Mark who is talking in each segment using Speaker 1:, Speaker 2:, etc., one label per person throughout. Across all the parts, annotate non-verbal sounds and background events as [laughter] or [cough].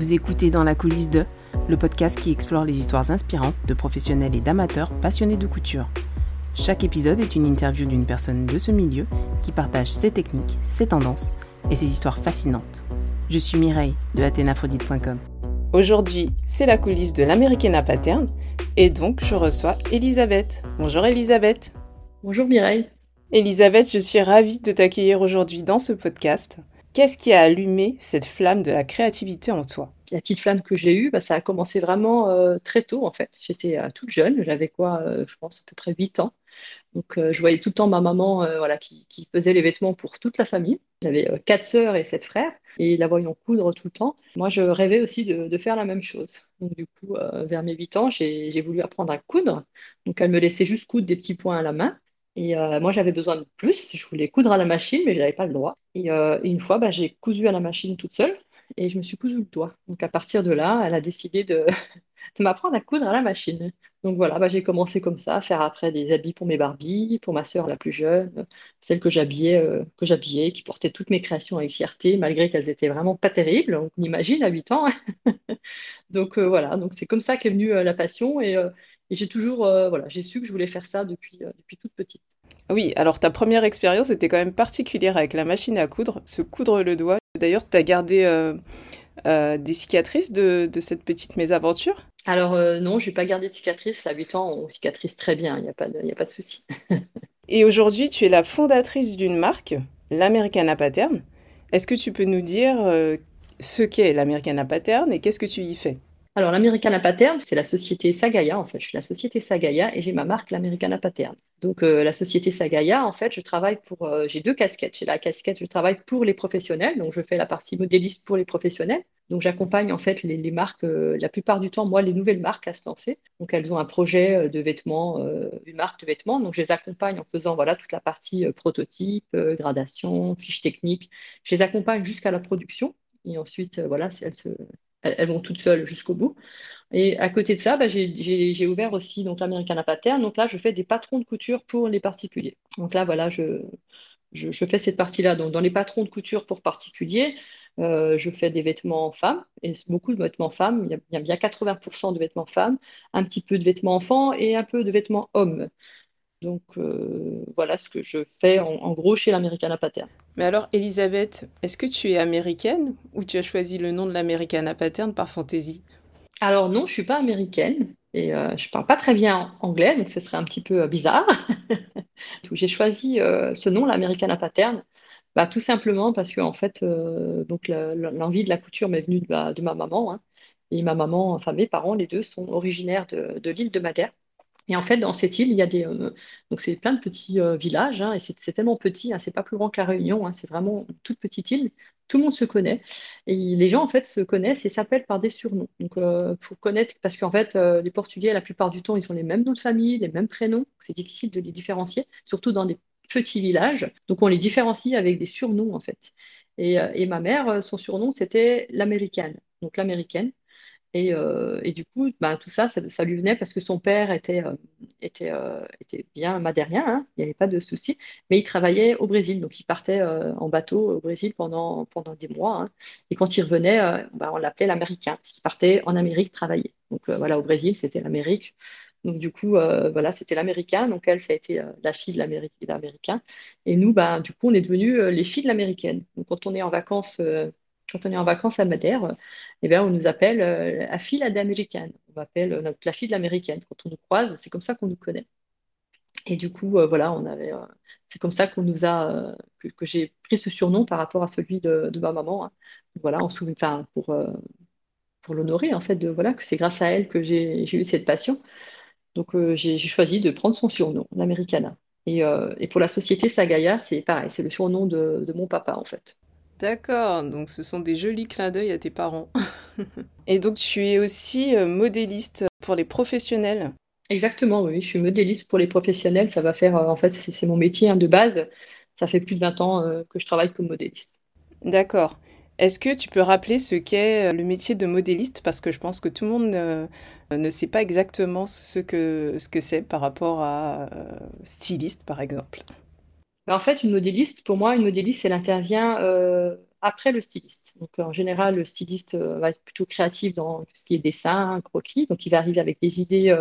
Speaker 1: Vous écoutez Dans la coulisse de, le podcast qui explore les histoires inspirantes de professionnels et d'amateurs passionnés de couture. Chaque épisode est une interview d'une personne de ce milieu qui partage ses techniques, ses tendances et ses histoires fascinantes. Je suis Mireille de athénaphrodite.com. Aujourd'hui, c'est la coulisse de l'Americana Pattern et donc je reçois Elisabeth. Bonjour Elisabeth.
Speaker 2: Bonjour Mireille.
Speaker 1: Elisabeth, je suis ravie de t'accueillir aujourd'hui dans ce podcast. Qu'est-ce qui a allumé cette flamme de la créativité en toi?
Speaker 2: La petite flamme que j'ai eue, bah, ça a commencé vraiment euh, très tôt en fait. J'étais euh, toute jeune, j'avais quoi, euh, je pense à peu près 8 ans. Donc je voyais tout le temps ma maman voilà, qui, faisait les vêtements pour toute la famille. J'avais quatre sœurs et sept frères et la voyant coudre tout le temps. Moi, je rêvais aussi de, faire la même chose. Donc du coup, vers mes 8 ans, j'ai voulu apprendre à coudre. Donc elle me laissait juste coudre des petits points à la main. Et euh, moi, j'avais besoin de plus. Je voulais coudre à la machine, mais je n'avais pas le droit. Et, euh, une fois, bah, j'ai cousu à la machine toute seule et je me suis cousu le doigt. Donc à partir de là, elle a décidé de, [laughs] de m'apprendre à coudre à la machine. Donc voilà, bah, j'ai commencé comme ça, à faire après des habits pour mes Barbies, pour ma sœur la plus jeune, celle que j'habillais, euh, qui portait toutes mes créations avec fierté, malgré qu'elles étaient vraiment pas terribles. On imagine à 8 ans. [laughs] donc voilà, donc c'est comme ça qu'est venue la passion et, et j'ai toujours, euh, voilà, j'ai su que je voulais faire ça depuis, euh, depuis toute petite.
Speaker 1: Oui, alors ta première expérience était quand même particulière avec la machine à coudre, se coudre le doigt. D'ailleurs, tu as gardé euh, des cicatrices de, de, cette petite mésaventure?
Speaker 2: Alors non, je n'ai pas gardé de cicatrices. À 8 ans, on cicatrise très bien, il n'y a pas de, a pas de souci. [laughs]
Speaker 1: Et aujourd'hui, tu es la fondatrice d'une marque, l'Americana Pattern. Est-ce que tu peux nous dire ce qu'est l'Americana Pattern et qu'est-ce que tu y fais?
Speaker 2: Alors, l'Americana Pattern, c'est la société Sagaya. En fait, je suis la société Sagaya et j'ai ma marque l'Americana Pattern. Donc, euh, la société Sagaya, en fait, je travaille pour. Euh, j'ai deux casquettes. J'ai la casquette, je travaille pour les professionnels. Donc, je fais la partie modéliste pour les professionnels. Donc, j'accompagne en fait les, marques, euh, la plupart du temps, moi, les nouvelles marques à se lancer. Donc, elles ont un projet de vêtements, une marque de vêtements. Donc, je les accompagne en faisant voilà toute la partie prototype, gradation, fiche technique. Je les accompagne jusqu'à la production. Et ensuite, voilà, elles se, elles, vont toutes seules jusqu'au bout. Et à côté de ça, bah, j'ai ouvert aussi donc l'American Pattern. Donc là, je fais des patrons de couture pour les particuliers. Donc là, voilà, je, fais cette partie-là. Donc dans les patrons de couture pour particuliers, euh, je fais des vêtements femmes, et beaucoup de vêtements femmes. Il y, a, bien 80% de vêtements femmes, un petit peu de vêtements enfants et un peu de vêtements hommes. Donc euh, voilà ce que je fais en, gros chez l'Americana Pattern.
Speaker 1: Mais alors Elisabeth, est-ce que tu es américaine ou tu as choisi le nom de l'Americana Pattern par fantaisie?
Speaker 2: Alors non, je suis pas américaine et euh, je parle pas très bien anglais, donc ce serait un petit peu euh, bizarre. [laughs] J'ai choisi ce nom, l'Americana Pattern, bah, tout simplement parce que en fait, donc l'envie de la couture m'est venue de ma, maman. Hein. et ma maman, enfin mes parents, les deux sont originaires de, de l'île de Madère. Et en fait, dans cette île, il y a des, euh, donc c'est plein de petits euh, villages, hein, et c'est tellement petit, hein, c'est pas plus grand que la Réunion, hein, c'est vraiment une toute petite île. Tout le monde se connaît, et les gens en fait se connaissent et s'appellent par des surnoms. Donc euh, pour connaître, parce qu'en fait, les Portugais, la plupart du temps, ils ont les mêmes noms de famille, les mêmes prénoms. C'est difficile de les différencier, surtout dans des petits villages. Donc on les différencie avec des surnoms en fait. Et, et ma mère, son surnom, c'était l'américaine. Donc l'américaine. Euh, et, du coup, bah, tout ça, ça, lui venait parce que son père était, euh, était, euh, était bien madérien, hein, il n'y avait pas de souci, mais il travaillait au Brésil, donc il partait en bateau au Brésil pendant, pendant des mois. Hein. et quand il revenait, bah, on l'appelait l'Américain, parce qu'il partait en Amérique travailler. Donc voilà, au Brésil, c'était l'Amérique. Donc du coup, voilà, c'était l'Américain. Donc elle, ça a été la fille de l'Américain. Et nous, bah, du coup, on est devenus les filles de l'Américaine. Donc quand on est en vacances quand on est en vacances à Madère, eh bien, on nous appelle euh, la fille. On euh, la fille de l'américaine. Quand on nous croise, c'est comme ça qu'on nous connaît. Et du coup, euh, voilà, on avait, c'est comme ça qu'on nous a, que, j'ai pris ce surnom par rapport à celui de, ma maman. Hein. Voilà, en pour, pour l'honorer, en fait, de, voilà, que c'est grâce à elle que j'ai, eu cette passion. Donc, j'ai, choisi de prendre son surnom, l'Americana. Et, et, pour la société Sagaya, c'est pareil, c'est le surnom de, de mon papa, en fait.
Speaker 1: D'accord, donc ce sont des jolis clins d'œil à tes parents. [laughs] Et donc tu es aussi euh, modéliste pour les professionnels.
Speaker 2: Exactement, oui, je suis modéliste pour les professionnels. Ça va faire, euh, en fait, c'est mon métier hein, de base. Ça fait plus de 20 ans euh, que je travaille comme modéliste.
Speaker 1: D'accord. Est-ce que tu peux rappeler ce qu'est le métier de modéliste? Parce que je pense que tout le monde ne, sait pas exactement ce que ce que c'est par rapport à styliste, par exemple.
Speaker 2: En fait, une modéliste, pour moi, une modéliste, elle intervient euh, après le styliste. Donc, en général, le styliste va être plutôt créatif dans tout ce qui est dessin, croquis. Donc, il va arriver avec des idées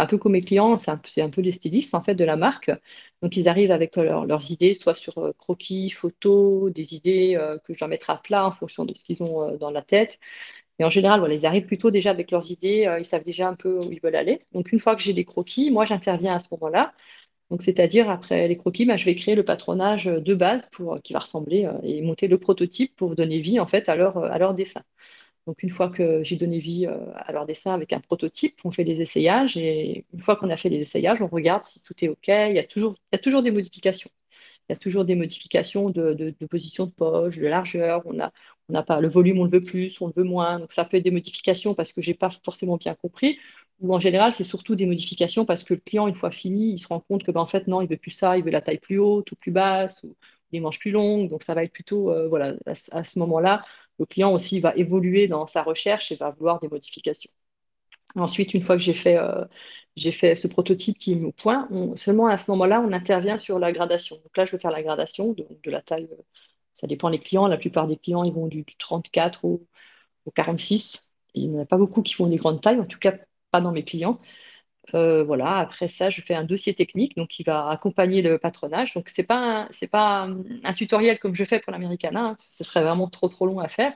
Speaker 2: un peu comme mes clients, c'est un, peu les stylistes en fait de la marque. Donc ils arrivent avec leurs idées, soit sur croquis, photos, des idées que je dois mettre à plat en fonction de ce qu'ils ont dans la tête. Et en général, ils arrivent plutôt déjà avec leurs idées, ils savent déjà un peu où ils veulent aller. Donc une fois que j'ai des croquis, moi j'interviens à ce moment-là. C'est-à-dire après les croquis, bah, je vais créer le patronage de base pour qui va ressembler et monter le prototype pour donner vie en fait à leur, dessin. Donc une fois que j'ai donné vie à leur dessin avec un prototype, on fait les essayages et une fois qu'on a fait les essayages, on regarde si tout est OK. Il y a toujours, a des modifications. Il y a toujours des modifications de, position de poche, de largeur. On a, on n'a pas le volume, on le veut plus, on le veut moins. Donc ça peut être des modifications parce que j'ai pas forcément bien compris. Ou en général, c'est surtout des modifications parce que le client, une fois fini, il se rend compte que ben, en fait non, il veut plus ça, il veut la taille plus haute ou plus basse ou les manches plus longues. Donc ça va être plutôt euh, voilà à ce moment-là le client aussi va évoluer dans sa recherche et va vouloir des modifications. Ensuite, une fois que j'ai fait, euh, fait ce prototype qui est mis au point, seulement à ce moment-là, on intervient sur la gradation. Donc là, je vais faire la gradation de, la taille. Euh, ça dépend des clients. La plupart des clients, ils vont du, 34 au, au 46. Il n'y en a pas beaucoup qui font des grandes tailles, en tout cas pas dans mes clients. Euh, voilà, après ça, je fais un dossier technique donc qui va accompagner le patronage. Donc, ce n'est pas, un, pas un, tutoriel comme je fais pour l'Americana, hein, ce serait vraiment trop trop long à faire.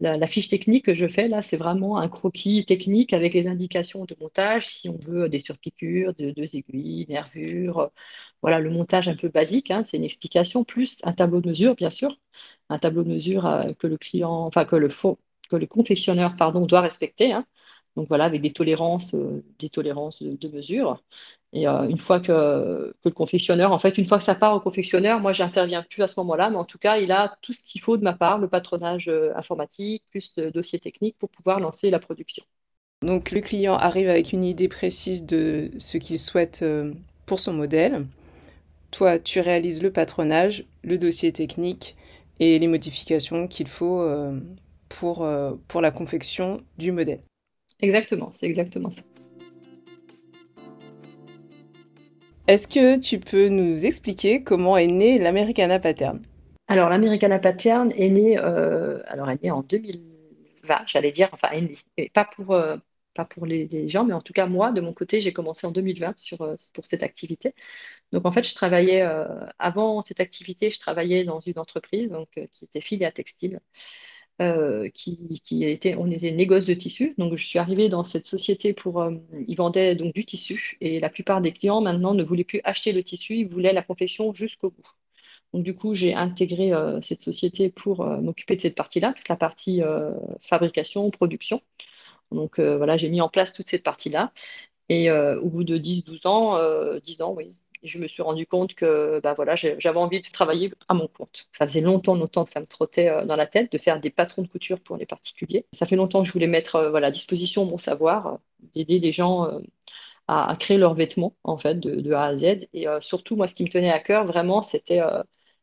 Speaker 2: La, fiche technique que je fais là, c'est vraiment un croquis technique avec les indications de montage, si on veut des surpiqûres, deux aiguilles, nervures. voilà, le montage un peu basique, hein, c'est une explication, plus un tableau de mesure, bien sûr. Un tableau de mesure euh, que le client, enfin que le, que le confectionneur pardon, doit respecter. Hein. Donc voilà, avec des tolérances, euh, des tolérances de, mesure. Et euh, une fois que, le confectionneur, en fait, une fois que ça part au confectionneur, moi, j'interviens plus à ce moment-là, mais en tout cas, il a tout ce qu'il faut de ma part, le patronage euh, informatique, plus le dossier technique pour pouvoir lancer la production.
Speaker 1: Donc le client arrive avec une idée précise de ce qu'il souhaite pour son modèle. Toi, tu réalises le patronage, le dossier technique et les modifications qu'il faut pour, pour la confection du modèle.
Speaker 2: Exactement, c'est exactement ça.
Speaker 1: Est-ce que tu peux nous expliquer comment est né l'Americana Pattern
Speaker 2: Alors, l'Americana Pattern est né, euh, alors est en 2020, j'allais dire, enfin, est né, pas pour, euh, pas pour les, gens, mais en tout cas, moi, de mon côté, j'ai commencé en 2020 sur, euh, pour cette activité. Donc, en fait, je travaillais, avant cette activité, je travaillais dans une entreprise donc, qui était filiale textile. Euh, qui, était, on était négoce de tissu. Donc, je suis arrivée dans cette société pour, euh, ils vendaient donc du tissu et la plupart des clients maintenant ne voulaient plus acheter le tissu, ils voulaient la confection jusqu'au bout. Donc, du coup, j'ai intégré euh, cette société pour m'occuper de cette partie-là, toute la partie fabrication, production. Donc, voilà, j'ai mis en place toute cette partie-là. Et au bout de 10-12 ans, 10 ans, oui, je me suis rendu compte que bah voilà, j'avais envie de travailler à mon compte. Ça faisait longtemps, longtemps que ça me trottait euh, dans la tête de faire des patrons de couture pour les particuliers. Ça fait longtemps que je voulais mettre euh, voilà, à disposition mon savoir, euh, d'aider les gens à, créer leurs vêtements en fait de, A à Z. Et surtout, moi, ce qui me tenait à cœur vraiment, c'était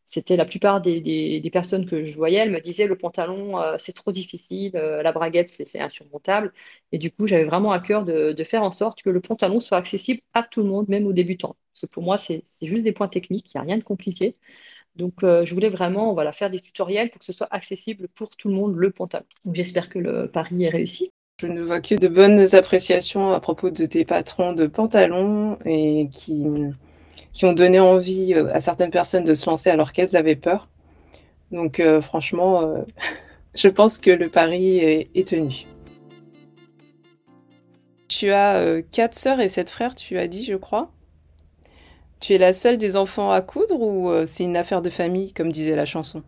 Speaker 2: c'était la plupart des, personnes que je voyais, elles me disaient le pantalon, euh, c'est trop difficile, euh, la braguette, c'est insurmontable. Et du coup, j'avais vraiment à cœur de, faire en sorte que le pantalon soit accessible à tout le monde, même aux débutants. Parce que pour moi, c'est juste des points techniques, il n'y a rien de compliqué. Donc, euh, je voulais vraiment faire des tutoriels pour que ce soit accessible pour tout le monde, le pantalon. J'espère que le pari est réussi.
Speaker 1: Je ne vois que de bonnes appréciations à propos de tes patrons de pantalons et qui qui ont donné envie euh, à certaines personnes de se lancer alors qu'elles avaient peur. Donc euh, franchement, euh, [laughs] je pense que le pari est, tenu. Tu as quatre sœurs et sept frères, tu as dit, je crois. Tu es la seule des enfants à coudre ou c'est une affaire de famille, comme disait la chanson?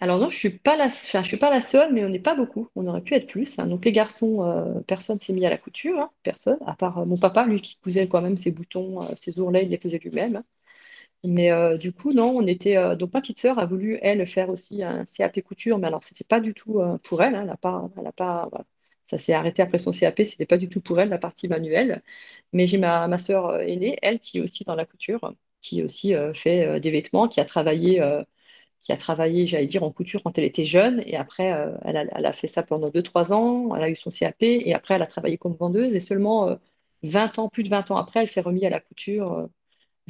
Speaker 2: Alors non, je suis pas la, je suis pas la seule, mais on n'est pas beaucoup. On aurait pu être plus. Hein. Donc les garçons, personne s'est mis à la couture, hein. personne, à part mon papa, lui qui cousait quand même ses boutons, ses ourlets, il les faisait lui-même. Mais euh, du coup, non, on était. Euh, donc, ma petite sœur a voulu, elle, faire aussi un CAP couture, mais alors, c'était pas du tout euh, pour elle. Hein, elle a pas, elle a pas, Ça s'est arrêté après son CAP, c'était pas du tout pour elle, la partie manuelle. Mais j'ai ma, ma sœur aînée, elle, qui est aussi dans la couture, qui aussi fait des vêtements, qui a travaillé, qui a travaillé, j'allais dire, en couture quand elle était jeune. Et après, elle a, elle, a, fait ça pendant 2-3 ans. Elle a eu son CAP. Et après, elle a travaillé comme vendeuse. Et seulement 20 ans, plus de 20 ans après, elle s'est remise à la couture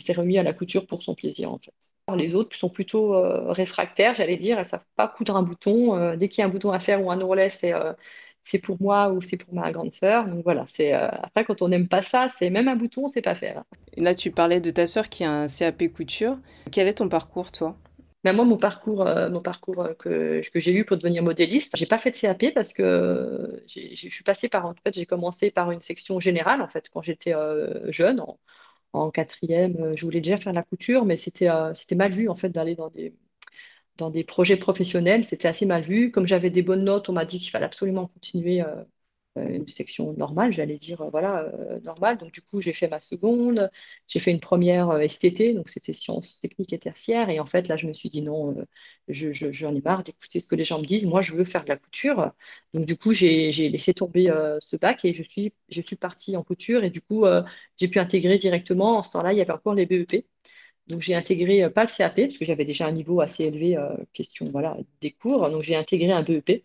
Speaker 2: s'est remis à la couture pour son plaisir, en fait. Les autres sont plutôt réfractaires, j'allais dire, elles ne savent pas coudre un bouton. dès qu'il y a un bouton à faire ou un ourlet, c'est c'est pour moi ou c'est pour ma grande sœur. Donc voilà, c'est après quand on n'aime pas ça, c'est même un bouton, c'est pas faire.
Speaker 1: là, tu parlais de ta sœur qui a un CAP couture. Quel est ton parcours, toi?
Speaker 2: Ben moi, mon parcours, mon parcours que, que j'ai eu pour devenir modéliste, j'ai pas fait de CAP parce que je suis passée par, en fait, j'ai commencé par une section générale, en fait, quand j'étais jeune, en, en quatrième, euh, je voulais déjà faire la couture, mais c'était euh, c'était mal vu en fait d'aller dans des dans des projets professionnels, c'était assez mal vu. Comme j'avais des bonnes notes, on m'a dit qu'il fallait absolument continuer euh, euh, une section normale, j'allais dire, euh, voilà, euh, normale. Donc, du coup, j'ai fait ma seconde, j'ai fait une première STT, donc c'était sciences techniques et tertiaires. Et en fait, là, je me suis dit non, j'en ai marre d'écouter ce que les gens me disent. Moi, je veux faire de la couture. Donc, du coup, j'ai laissé tomber ce bac et je suis, je suis partie en couture. Et du coup, j'ai pu intégrer directement. En ce temps-là, il y avait encore les BEP. Donc j'ai intégré pas le CAP parce que j'avais déjà un niveau assez élevé question voilà des cours. Donc j'ai intégré un BEP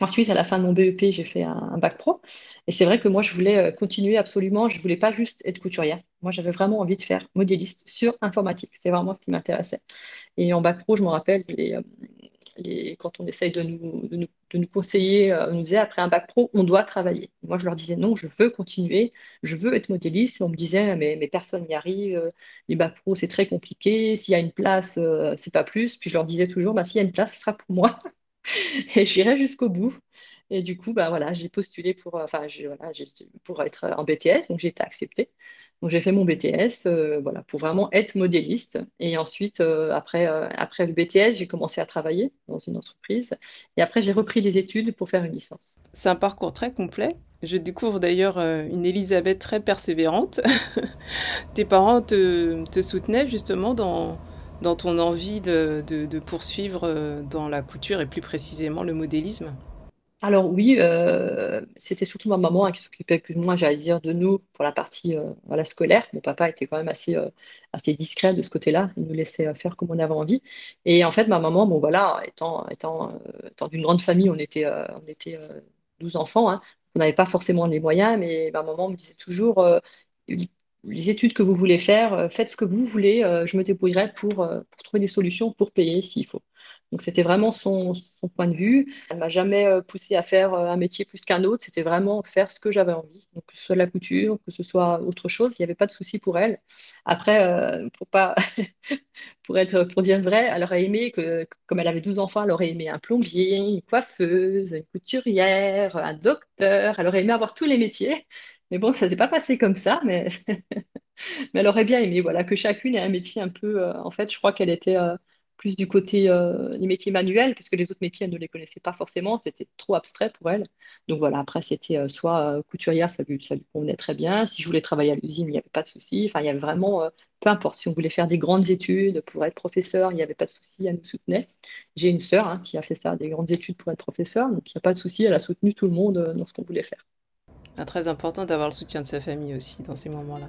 Speaker 2: Ensuite, à la fin de mon BEP, j'ai fait un, bac pro. Et c'est vrai que moi, je voulais euh, continuer absolument. Je ne voulais pas juste être couturière. Moi, j'avais vraiment envie de faire modéliste sur informatique. C'est vraiment ce qui m'intéressait. Et en bac pro, je me rappelle, euh, quand on essaye de nous, conseiller, euh, on nous disait après un bac pro, on doit travailler. Moi, je leur disais non, je veux continuer, je veux être modéliste. Et on me disait, mais, mais personne n'y arrive, les bacs pro, c'est très compliqué. S'il y a une place, c'est pas plus. Puis je leur disais toujours, bah, s'il y a une place, ce sera pour moi. [laughs] et j'irai jusqu'au bout. Et du coup, bah, voilà, j'ai postulé pour, euh, enfin, voilà, pour être en BTS, donc j'ai été acceptée. Donc j'ai fait mon BTS euh, voilà, pour vraiment être modéliste. Et ensuite, euh, après, après le BTS, j'ai commencé à travailler dans une entreprise. Et après, j'ai repris des études pour faire une licence.
Speaker 1: C'est un parcours très complet. Je découvre d'ailleurs une Elisabeth très persévérante. [laughs] Tes parents te, te soutenaient justement dans, dans ton envie de, de, poursuivre euh, dans la couture et plus précisément le modélisme
Speaker 2: alors oui, euh, c'était surtout ma maman hein, qui s'occupait plus de moi, j'allais dire, de nous pour la partie euh, voilà, scolaire. Mon papa était quand même assez, assez discret de ce côté-là. Il nous laissait faire comme on avait envie. Et en fait, ma maman, bon voilà, étant, étant, étant d'une grande famille, on était, on était 12 enfants, hein. on n'avait pas forcément les moyens, mais ma maman me disait toujours, les études que vous voulez faire, euh, faites ce que vous voulez, euh, je me débrouillerai pour, euh, pour trouver des solutions pour payer s'il faut. Donc c'était vraiment son, point de vue. Elle m'a jamais poussé à faire un métier plus qu'un autre. C'était vraiment faire ce que j'avais envie. Donc que ce soit la couture, que ce soit autre chose, il n'y avait pas de souci pour elle. Après, pour pas, [laughs] pour être, pour dire vrai, elle aurait aimé que, comme elle avait 12 enfants, elle aurait aimé un plombier, une coiffeuse, une couturière, un docteur. Elle aurait aimé avoir tous les métiers. Mais bon, ça s'est pas passé comme ça, mais, [laughs] mais elle aurait bien aimé, voilà, que chacune ait un métier un peu. Euh, en fait, je crois qu'elle était euh, plus du côté euh, des métiers manuels, parce que les autres métiers, elle ne les connaissait pas forcément, c'était trop abstrait pour elle. Donc voilà, après, c'était soit couturière, ça lui, ça lui convenait très bien. Si je voulais travailler à l'usine, il n'y avait pas de souci. Enfin, il y avait vraiment, peu importe, si on voulait faire des grandes études pour être professeur, il n'y avait pas de souci, elle nous soutenait. J'ai une sœur hein, qui a fait ça, des grandes études pour être professeur, donc il n'y a pas de souci, elle a soutenu tout le monde dans ce qu'on voulait faire.
Speaker 1: Ah, très important d'avoir le soutien de sa famille aussi dans ces moments-là.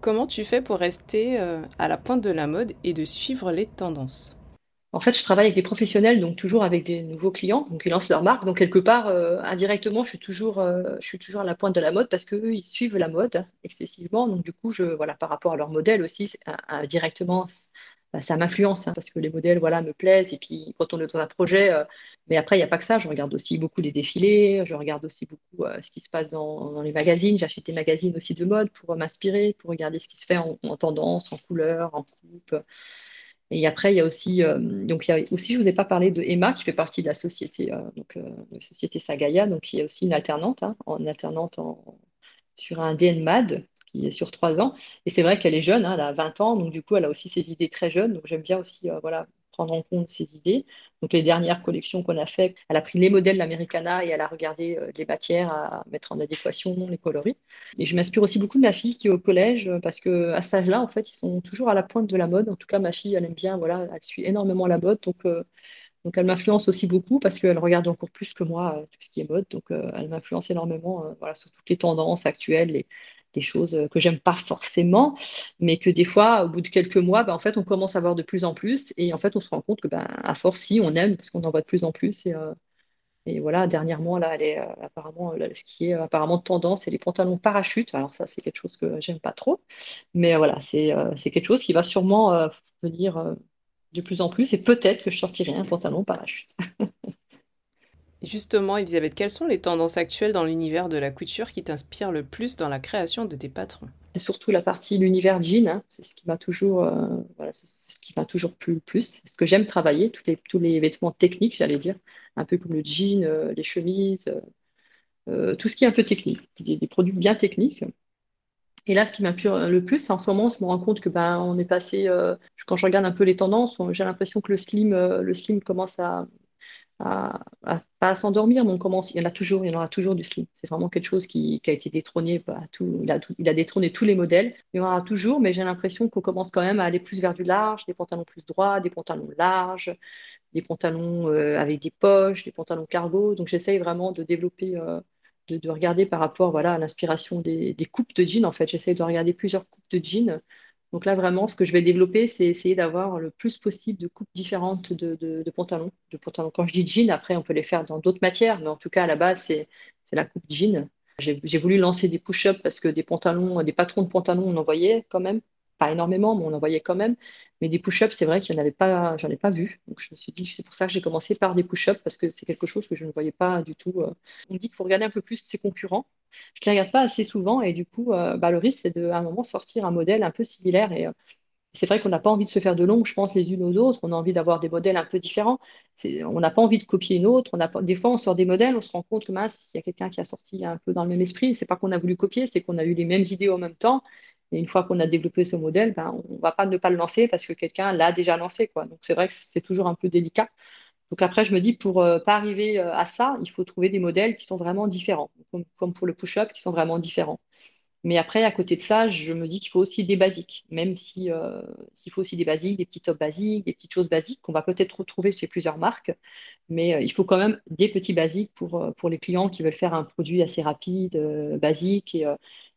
Speaker 1: Comment tu fais pour rester euh, à la pointe de la mode et de suivre les tendances?
Speaker 2: En fait, je travaille avec des professionnels, donc toujours avec des nouveaux clients, donc ils lancent leur marque. Donc quelque part, euh, indirectement, je suis toujours, euh, je suis toujours à la pointe de la mode parce qu'eux, ils suivent la mode excessivement. Donc du coup, voilà, par rapport à leur modèle aussi, indirectement, bah, ça m'influence hein, parce que les modèles voilà, me plaisent. Et puis quand on est dans un projet, euh, mais après, il n'y a pas que ça. Je regarde aussi beaucoup les défilés, je regarde aussi beaucoup euh, ce qui se passe dans, les magazines. J'achète des magazines aussi de mode pour m'inspirer, pour regarder ce qui se fait en, tendance, en couleur, en coupe. Et après, il y a aussi, euh, donc il y a aussi, je vous ai pas parlé de Emma qui fait partie de la société, donc la société Sagaya, donc qui est aussi une alternante, hein, en alternante sur un DNMAD, sur trois ans. Et c'est vrai qu'elle est jeune, hein, elle a 20 ans, donc du coup, elle a aussi ses idées très jeunes. Donc j'aime bien aussi euh, voilà, prendre en compte ses idées. Donc les dernières collections qu'on a faites, elle a pris les modèles l'Americana et elle a regardé euh, les matières à mettre en adéquation, les coloris. Et je m'inspire aussi beaucoup de ma fille qui est au collège euh, parce qu'à cet âge-là, en fait, ils sont toujours à la pointe de la mode. En tout cas, ma fille, elle aime bien, voilà, elle suit énormément la mode. Donc, donc elle m'influence aussi beaucoup parce qu'elle regarde encore plus que moi tout ce qui est mode. Donc elle m'influence énormément voilà, sur toutes les tendances actuelles, les, des choses que j'aime pas forcément, mais que des fois, au bout de quelques mois, ben, en fait, on commence à voir de plus en plus, et en fait, on se rend compte que, ben, à force, si on aime, parce qu'on en voit de plus en plus, et, euh, voilà, dernièrement, là, elle est apparemment, ce qui est apparemment tendance, c'est les pantalons parachutes. Alors ça, c'est quelque chose que j'aime pas trop. Mais voilà, c'est quelque chose qui va sûrement venir de plus en plus. Et peut-être que je sortirai un pantalon parachute. [laughs]
Speaker 1: Justement, Elisabeth, quelles sont les tendances actuelles dans l'univers de la couture qui t'inspirent le plus dans la création de tes patrons?
Speaker 2: C'est surtout la partie l'univers jean, hein. c'est ce qui m'a toujours, euh, voilà, c'est ce qui m'a toujours plu le plus. C'est ce que j'aime travailler, tous les, tous les vêtements techniques, j'allais dire, un peu comme le jean, euh, les chemises, euh, tout ce qui est un peu technique, des, produits bien techniques. Et là, ce qui m'inspire le plus, en ce moment, on se rend compte que ben, on est passé. quand je regarde un peu les tendances, j'ai l'impression que le slim, le slim commence à, à, pas à s'endormir, mais on commence, il y en a toujours, il y en aura toujours du slim. C'est vraiment quelque chose qui, a été détrôné, bah, tout, il, a détrôné tous les modèles. Il y en aura toujours, mais j'ai l'impression qu'on commence quand même à aller plus vers du large, des pantalons plus droits, des pantalons larges, des pantalons euh, avec des poches, des pantalons cargo. Donc j'essaye vraiment de développer, euh, de, regarder par rapport voilà, à l'inspiration des, des, coupes de jeans. En fait, j'essaye de regarder plusieurs coupes de jeans donc là, vraiment, ce que je vais développer, c'est essayer d'avoir le plus possible de coupes différentes de, pantalons. De pantalons. Quand je dis jean, après, on peut les faire dans d'autres matières, mais en tout cas, à la base, c'est la coupe jean. J'ai voulu lancer des push-ups parce que des pantalons, des patrons de pantalons, on en voyait quand même pas énormément, mais on en voyait quand même. Mais des push-ups, c'est vrai qu'il n'y en avait pas, j'en ai pas vu. Donc je me suis dit, c'est pour ça que j'ai commencé par des push-ups, parce que c'est quelque chose que je ne voyais pas du tout. Euh. On dit qu'il faut regarder un peu plus ses concurrents. Je ne les regarde pas assez souvent, et du coup, euh, bah, le risque, c'est d'à un moment sortir un modèle un peu similaire. Et euh, c'est vrai qu'on n'a pas envie de se faire de l'ombre, je pense, les unes aux autres. On a envie d'avoir des modèles un peu différents. On n'a pas envie de copier une autre. On a des fois, on sort des modèles, on se rend compte que mince, il y a quelqu'un qui a sorti un peu dans le même esprit. C'est pas qu'on a voulu copier, c'est qu'on a eu les mêmes idées en même temps. Et une fois qu'on a développé ce modèle, ben, on ne va pas ne pas le lancer parce que quelqu'un l'a déjà lancé. Quoi. Donc c'est vrai que c'est toujours un peu délicat. Donc après, je me dis, pour ne euh, pas arriver euh, à ça, il faut trouver des modèles qui sont vraiment différents, comme, pour le push-up, qui sont vraiment différents. Mais après, à côté de ça, je me dis qu'il faut aussi des basiques, même si, euh, s'il faut aussi des basiques, des petits tops basiques, des petites choses basiques qu'on va peut-être retrouver chez plusieurs marques. Mais il faut quand même des petits basiques pour, les clients qui veulent faire un produit assez rapide, basique et,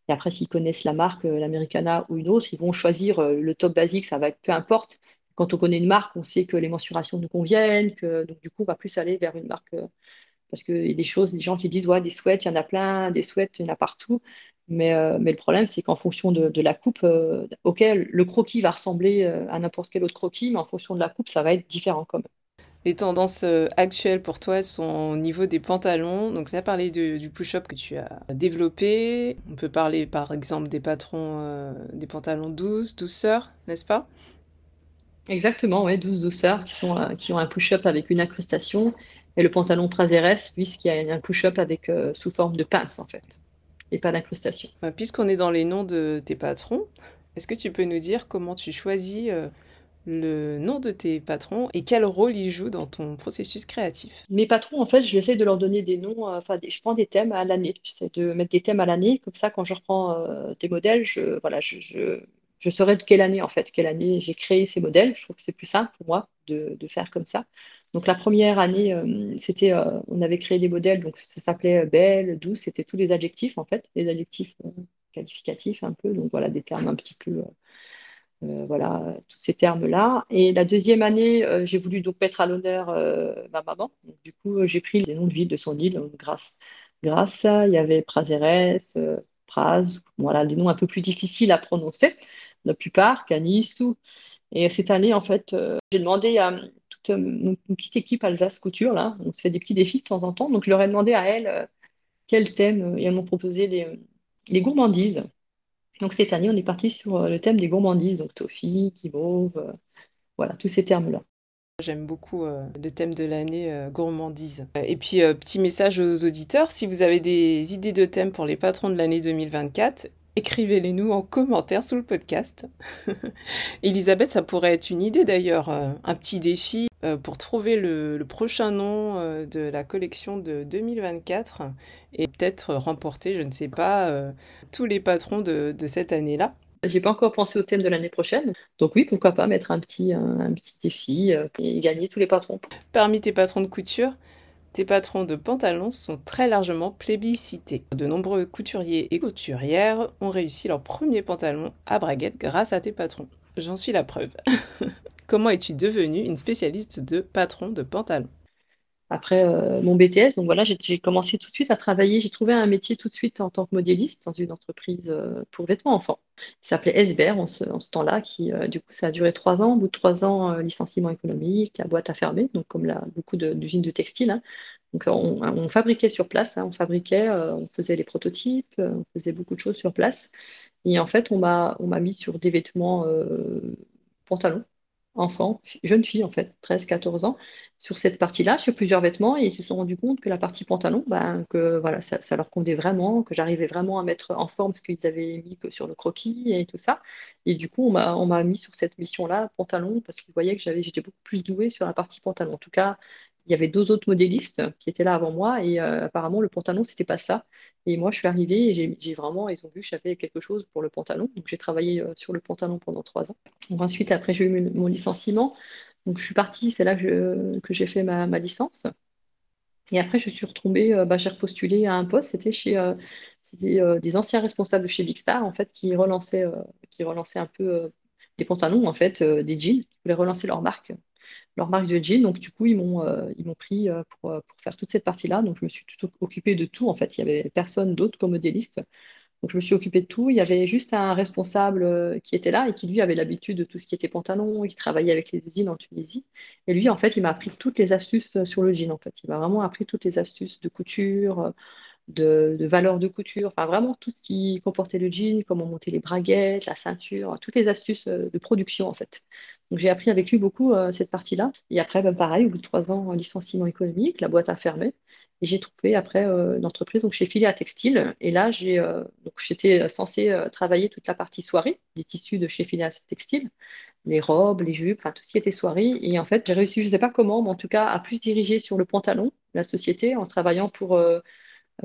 Speaker 2: et après, s'ils connaissent la marque, l'Americana ou une autre, ils vont choisir le top basique, ça va être peu importe. Quand on connaît une marque, on sait que les mensurations nous conviennent, que donc du coup, on va plus aller vers une marque euh, parce qu'il y a des choses, des gens qui disent ouais, des sweats, il y en a plein, des sweats, il y en a partout. Mais, mais le problème, c'est qu'en fonction de, la coupe, auquel le croquis va ressembler à n'importe quel autre croquis, mais en fonction de la coupe, ça va être différent quand même.
Speaker 1: Les tendances euh, actuelles pour toi sont au niveau des pantalons. Donc, tu as parlé du push-up que tu as développé. On peut parler par exemple des patrons, euh, des pantalons douces, douceur, n'est-ce pas?
Speaker 2: Exactement, oui, douce douceur, qui, sont, euh, qui ont un push-up avec une incrustation. Et le pantalon Prazeres, puisqu'il y a un push-up avec sous forme de pince en fait, et pas d'incrustation.
Speaker 1: Bah, puisqu'on est dans les noms de tes patrons, est-ce que tu peux nous dire comment tu choisis le nom de tes patrons et quel rôle ils jouent dans ton processus créatif?
Speaker 2: Mes patrons, en fait, j'essaie de leur donner des noms, euh, enfin, je prends des thèmes à l'année. J'essaie de mettre des thèmes à l'année, comme ça, quand je reprends euh, des modèles, je, voilà, je, je, je, saurai de quelle année, en fait, quelle année j'ai créé ces modèles. Je trouve que c'est plus simple pour moi de, faire comme ça. Donc, la première année, euh, c'était, on avait créé des modèles, donc ça s'appelait belle, douce, c'était tous les adjectifs, en fait, les adjectifs qualificatifs un peu, donc voilà, des termes un petit peu euh, voilà, tous ces termes-là. Et la deuxième année, euh, j'ai voulu donc mettre à l'honneur euh, ma maman. du coup, j'ai pris les noms de villes de son île, grâce. Grâce, il y avait Prazeres, Praz, voilà, des noms un peu plus difficiles à prononcer, la plupart, Canissou. Et cette année, en fait, j'ai demandé à toute une petite équipe Alsace Couture, là, on se fait des petits défis de temps en temps, donc je leur ai demandé à elles quel thème, et elles m'ont proposé les, gourmandises. Donc cette année, on est parti sur euh, le thème des gourmandises, donc toffee, euh, voilà, tous ces termes-là.
Speaker 1: J'aime beaucoup euh, le thème de l'année gourmandise. Et puis, petit message aux auditeurs, si vous avez des idées de thèmes pour les patrons de l'année 2024, écrivez-les nous en commentaire sous le podcast. [laughs] Elisabeth, ça pourrait être une idée d'ailleurs, un petit défi pour trouver le, prochain nom de la collection de 2024 et peut-être remporter, je ne sais pas, tous les patrons de, cette année-là.
Speaker 2: J'ai pas encore pensé au thème de l'année prochaine. Donc oui, pourquoi pas mettre un petit, un, petit défi euh, et gagner tous les patrons.
Speaker 1: Parmi tes patrons de couture, tes patrons de pantalons sont très largement plébiscités. De nombreux couturiers et couturières ont réussi leur premier pantalon à braguette grâce à tes patrons. J'en suis la preuve. [laughs] Comment es-tu devenue une spécialiste de patrons de pantalons?
Speaker 2: Après euh, mon BTS. Donc voilà, j'ai commencé tout de suite à travailler. J'ai trouvé un métier tout de suite en tant que modéliste dans une entreprise euh, pour vêtements enfants qui s'appelait Esber en ce, temps-là. Qui euh, du coup, ça a duré trois ans. Au bout de trois ans, licenciement économique, la boîte a fermé. Donc comme beaucoup d'usines de, textile. Hein. Donc on, fabriquait sur place. Hein. on fabriquait, on faisait les prototypes, on faisait beaucoup de choses sur place. Et en fait, on m'a mis sur des vêtements pantalons enfants, jeunes filles en fait, 13-14 ans, sur cette partie-là, sur plusieurs vêtements, et ils se sont rendus compte que la partie pantalon, ben, que voilà, ça, leur convenait vraiment, que j'arrivais vraiment à mettre en forme ce qu'ils avaient mis que sur le croquis et tout ça. Et du coup, on m'a mis sur cette mission-là, pantalon, parce qu'ils voyaient que j'étais beaucoup plus douée sur la partie pantalon. En tout cas, il y avait deux autres modélistes qui étaient là avant moi et euh, apparemment le pantalon c'était pas ça. Et moi je suis arrivée et j'ai vraiment, ils ont vu que j'avais quelque chose pour le pantalon. Donc j'ai travaillé euh, sur le pantalon pendant trois ans. ensuite après j'ai eu mon licenciement. Donc je suis partie, c'est là que j'ai fait ma, licence. Et après je suis retombée, euh, bah, j'ai repostulé à un poste, c'était chez des anciens responsables de chez Big en fait qui relançaient, qui relançaient un peu des pantalons en fait, des jeans, qui voulaient relancer leur marque leur marque de jeans. Donc, du coup, ils m'ont euh, pris euh, pour, euh, pour, faire toute cette partie-là. Donc, je me suis tout occupée de tout. En fait, il n'y avait personne d'autre comme modéliste. Donc, je me suis occupée de tout. Il y avait juste un responsable qui était là et qui, lui, avait l'habitude de tout ce qui était pantalon. Il travaillait avec les usines en Tunisie. Et lui, en fait, il m'a appris toutes les astuces sur le jean. En fait, il m'a vraiment appris toutes les astuces de couture, de, de valeur de couture, enfin vraiment tout ce qui comportait le jean, comment monter les braguettes, la ceinture, toutes les astuces de production en fait. Donc j'ai appris avec lui beaucoup euh, cette partie-là. Et après, ben, pareil, au bout de trois ans, licenciement économique, la boîte a fermé. Et j'ai trouvé après euh, une entreprise, donc chez Filia Textile. Et là, j'ai, euh, donc j'étais censée travailler toute la partie soirée des tissus de chez Filia Textile, les robes, les jupes, enfin tout ce qui était soirée. Et en fait, j'ai réussi, je ne sais pas comment, mais en tout cas, à plus diriger sur le pantalon la société en travaillant pour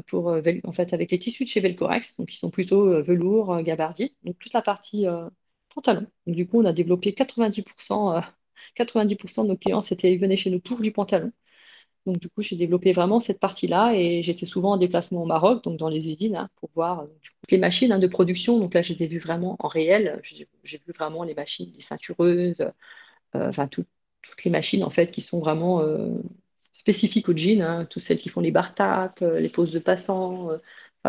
Speaker 2: pour, en fait, avec les tissus de chez Velcorex, donc qui sont plutôt velours, gabardier. Donc toute la partie pantalon. du coup, on a développé 90%, 90% euh, de nos clients c'était, venaient chez nous pour du pantalon. Donc, du coup, j'ai développé vraiment cette partie-là et j'étais souvent en déplacement au Maroc, donc dans les usines, hein, pour voir euh, les machines hein, de production. Donc là, je les ai vues vraiment en réel. J'ai, vu vraiment les machines, des ceintureuses, euh, enfin, toutes les machines, en fait, qui sont vraiment spécifiques au jean, hein, toutes celles qui font les bar-tac, les poses de passants,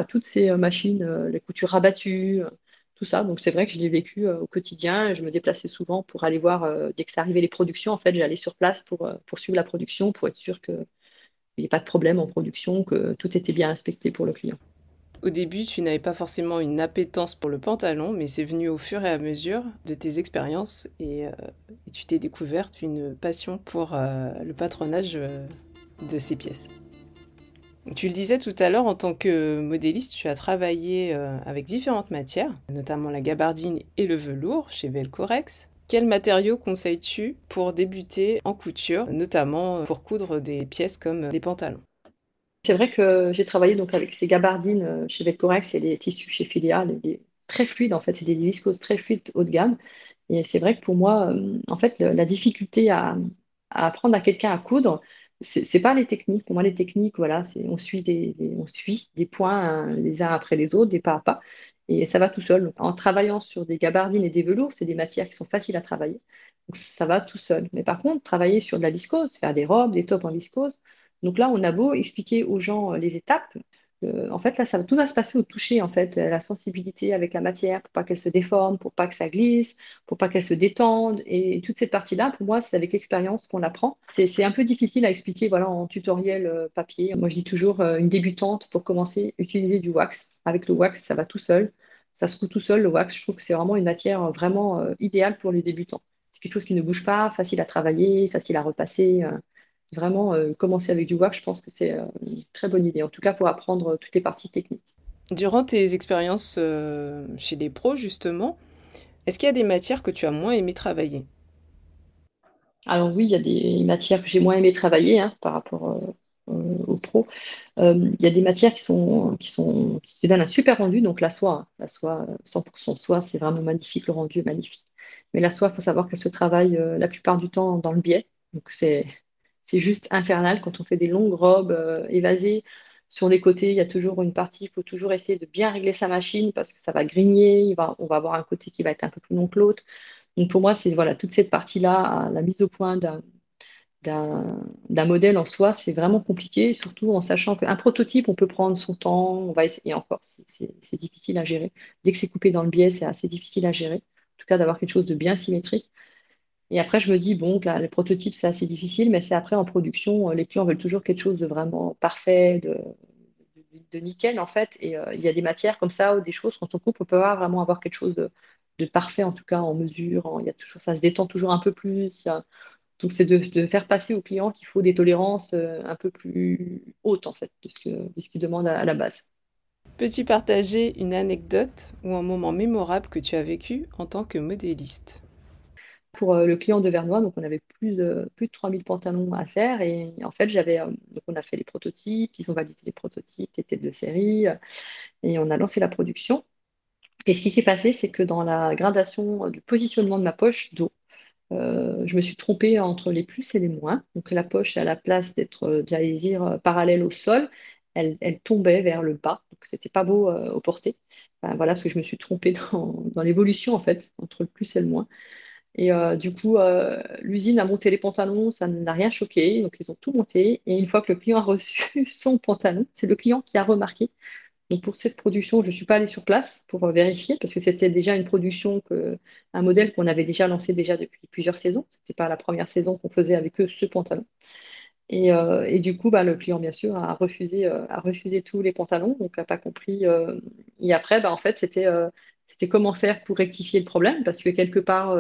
Speaker 2: toutes ces machines, les coutures rabattues tout ça. Donc c'est vrai que je l'ai vécu euh, au quotidien. Je me déplaçais souvent pour aller voir, euh, dès que ça arrivait les productions, en fait, j'allais sur place pour, euh, suivre la production, pour être sûr qu'il n'y ait pas de problème en production, que tout était bien respecté pour le client.
Speaker 1: Au début, tu n'avais pas forcément une appétence pour le pantalon, mais c'est venu au fur et à mesure de tes expériences et, tu t'es découverte une passion pour le patronage de ces pièces. Tu le disais tout à l'heure, en tant que modéliste, tu as travaillé euh, avec différentes matières, notamment la gabardine et le velours chez Velcorex. Quels matériaux conseilles-tu pour débuter en couture, notamment pour coudre des pièces comme les pantalons?
Speaker 2: C'est vrai que j'ai travaillé donc avec ces gabardines euh, chez Velcorex et des tissus chez Filia, très fluides en fait, c'est des viscoses très fluides haut de gamme. Et c'est vrai que pour moi, euh, en fait, la difficulté à apprendre à quelqu'un à coudre, c'est pas les techniques. Pour moi, les techniques, voilà, on suit des, on suit des points hein, les uns après les autres, des pas à pas, et ça va tout seul. En travaillant sur des gabardines et des velours, c'est des matières qui sont faciles à travailler, ça va tout seul. Mais par contre, travailler sur de la viscose, faire des robes, des tops en viscose, donc là, on a beau expliquer aux gens euh, les étapes, en fait, là, tout va se passer au toucher, en fait, la sensibilité avec la matière pour pas qu'elle se déforme, pour pas que ça glisse, pour pas qu'elle se détende. Et toute cette partie-là, pour moi, c'est avec l'expérience qu'on apprend. C'est un peu difficile à expliquer voilà, en tutoriel euh, papier. Moi, je dis toujours, euh, une débutante, pour commencer, utiliser du wax. Avec le wax, ça va tout seul. Ça se trouve tout seul, le wax. Je trouve que c'est vraiment une matière euh, vraiment idéale pour les débutants. C'est quelque chose qui ne bouge pas, facile à travailler, facile à repasser vraiment euh, commencer avec du wax, je pense que c'est euh, une très bonne idée, en tout cas pour apprendre toutes les parties techniques.
Speaker 1: Durant tes expériences euh, chez les pros, justement, est-ce qu'il y a des matières que tu as moins aimé travailler?
Speaker 2: Alors oui, il y a des matières que j'ai moins aimé travailler hein, par rapport aux pros. il y a des matières qui sont qui sont qui donnent un super rendu, donc la soie, hein. la soie 100% soie, c'est vraiment magnifique, le rendu est magnifique. Mais la soie, il faut savoir qu'elle se travaille la plupart du temps dans le biais, donc c'est c'est juste infernal quand on fait des longues robes euh, évasées. Sur les côtés, il y a toujours une partie, il faut toujours essayer de bien régler sa machine parce que ça va grigner, on va avoir un côté qui va être un peu plus long que l'autre. Donc pour moi, c'est voilà, toute cette partie-là, la mise au point d'un modèle en soi, c'est vraiment compliqué, surtout en sachant qu'un prototype, on peut prendre son temps, on va essayer encore, c'est difficile à gérer. Dès que c'est coupé dans le biais, c'est assez difficile à gérer. En tout cas, d'avoir quelque chose de bien symétrique. Et après, je me dis, bon, là, les c'est assez difficile, mais c'est après en production, les clients veulent toujours quelque chose de vraiment parfait, de, de, nickel, en fait. Et euh, il y a des matières comme ça ou des choses, quand on coupe, on peut vraiment avoir quelque chose de, de parfait, en tout cas en mesure. il y a toujours, ça se détend toujours un peu plus. Donc, c'est de, faire passer au client qu'il faut des tolérances euh, un peu plus hautes, en fait, de ce, ce qu'il demande à, la base.
Speaker 1: Peux-tu partager une anecdote ou un moment mémorable que tu as vécu en tant que modéliste?
Speaker 2: Pour euh, le client de Vernois, donc on avait plus de, plus de 3000 pantalons à faire et en fait, j'avais, euh, donc on a fait les prototypes, ils ont validé les prototypes, les têtes de série et on a lancé la production. Et ce qui s'est passé, c'est que dans la gradation du positionnement de ma poche d'eau, euh, je me suis trompée entre les plus et les moins. Donc la poche, à la place d'être, euh, j'allais dire, euh, parallèle au sol, elle, tombait vers le bas. Donc c'était pas beau au porté. voilà, parce que je me suis trompée [laughs] dans, l'évolution, en fait, entre le plus et le moins. Et du coup, l'usine a monté les pantalons, ça n'a rien choqué. Donc ils ont tout monté. Et une fois que le client a reçu [laughs] son pantalon, c'est le client qui a remarqué donc pour cette production, je ne suis pas allée sur place pour vérifier parce que c'était déjà une production, un modèle qu'on avait déjà lancé déjà depuis plusieurs saisons. Ce n'était pas la première saison qu'on faisait avec eux ce pantalon. Et, euh, du coup, bah, le client, bien sûr, a refusé, euh, a refusé tous les pantalons, donc n'a pas compris. Euh, et après, bah, en fait, c'était comment faire pour rectifier le problème parce que quelque part,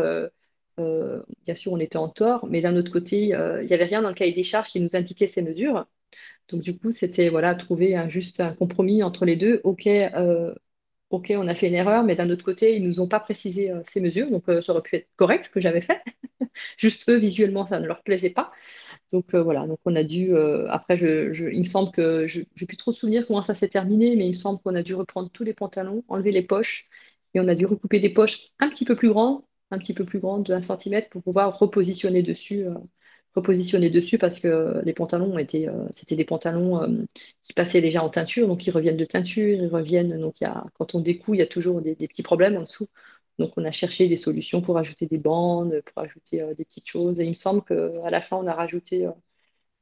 Speaker 2: bien sûr, on était en tort, mais d'un autre côté, il n'y avait rien dans le cahier des charges qui nous indiquait ces mesures. Donc du coup, c'était voilà, trouver un, juste un compromis entre les deux. OK, euh, on a fait une erreur, mais d'un autre côté, ils ne nous ont pas précisé euh, ces mesures, donc euh, ça aurait pu être correct que j'avais fait. [laughs] juste eux, visuellement, ça ne leur plaisait pas. Donc voilà, donc on a dû, après, il me semble que je n'ai plus trop de souvenirs comment ça s'est terminé, mais il me semble qu'on a dû reprendre tous les pantalons, enlever les poches, et on a dû recouper des poches un petit peu plus grandes, un petit peu plus grandes de 1 cm pour pouvoir repositionner dessus repositionner dessus parce que les pantalons étaient, euh, c'était des pantalons euh, qui passaient déjà en teinture, donc ils reviennent de teinture, ils reviennent, donc y a, quand on découle, il y a toujours des, petits problèmes en dessous. Donc on a cherché des solutions pour ajouter des bandes, pour ajouter euh, des petites choses. Et il me semble qu'à la fin, on a rajouté